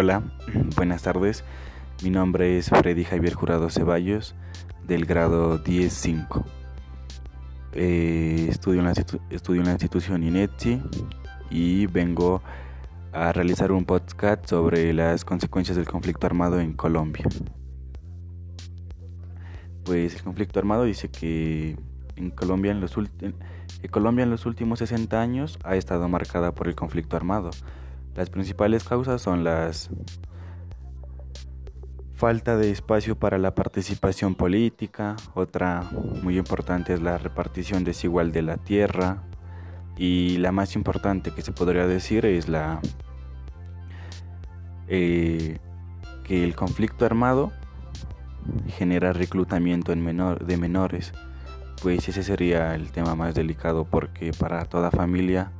Hola, buenas tardes. Mi nombre es Freddy Javier Jurado Ceballos, del grado 10-5. Eh, estudio, en la, institución INETSI y vengo a realizar un podcast sobre las consecuencias del conflicto armado en Colombia. Pues el conflicto armado dice que en Colombia en los, que Colombia en los últimos 60 años ha estado marcada por el conflicto armado. Las principales causas son las falta de espacio para la participación política, otra muy importante es la repartición desigual de la tierra y la más importante que se podría decir es la eh, que el conflicto armado genera reclutamiento en menor, de menores. Pues ese sería el tema más delicado porque para toda familia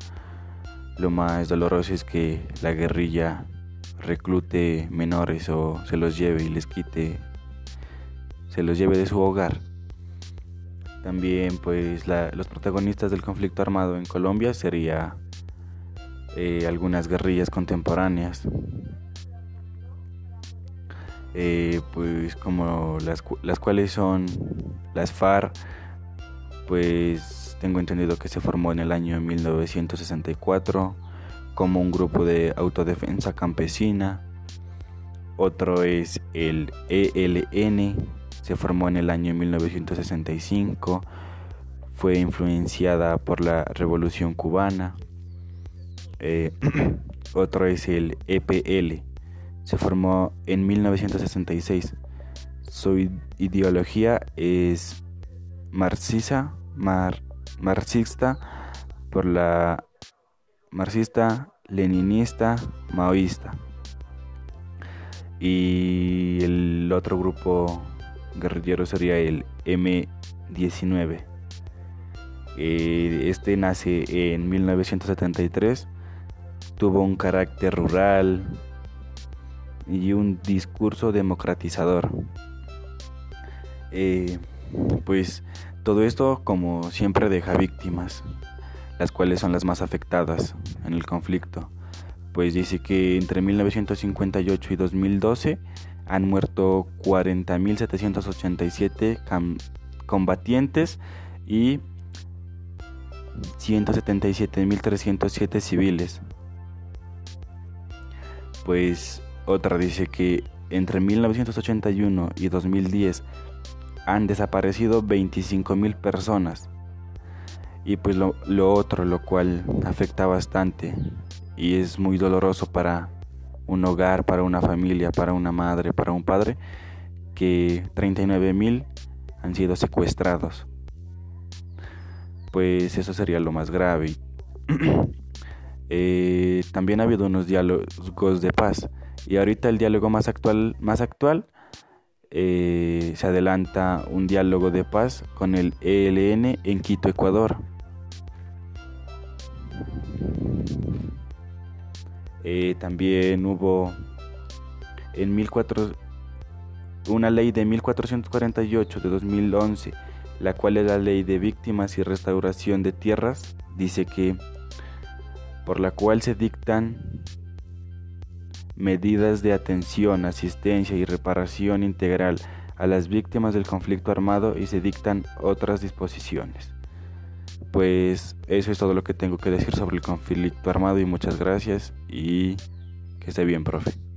lo más doloroso es que la guerrilla reclute menores o se los lleve y les quite, se los lleve de su hogar. También pues los protagonistas del conflicto armado en Colombia sería eh, algunas guerrillas contemporáneas. Eh, pues como las, las cuales son las FARC, pues tengo entendido que se formó en el año 1964 como un grupo de autodefensa campesina. Otro es el ELN, se formó en el año 1965, fue influenciada por la Revolución Cubana. Eh, otro es el EPL, se formó en 1966. Su ideología es marxista, marxista por la marxista, leninista, maoísta. Y el otro grupo guerrillero sería el M19. Eh, este nace en 1973, tuvo un carácter rural y un discurso democratizador. Eh, pues todo esto, como siempre, deja víctimas, las cuales son las más afectadas en el conflicto. Pues dice que entre 1958 y 2012 han muerto 40.787 combatientes y 177.307 civiles. Pues otra dice que entre 1981 y 2010 han desaparecido 25 mil personas. Y pues lo, otro, lo cual afecta bastante y es muy doloroso para un hogar, para una familia, para una madre, para un padre, que 39 mil han sido secuestrados. Pues eso sería lo más grave. Eh, también ha habido unos diálogos de paz y ahorita el diálogo más actual, más actual eh, se adelanta un diálogo de paz con el ELN en Quito, Ecuador. Eh, también hubo en una ley de 1448 de 2011, la cual es la ley de víctimas y restauración de tierras, dice que por la cual se dictan medidas de atención, asistencia y reparación integral a las víctimas del conflicto armado y se dictan otras disposiciones. Pues eso es todo lo que tengo que decir sobre el conflicto armado y muchas gracias y que esté bien, profe.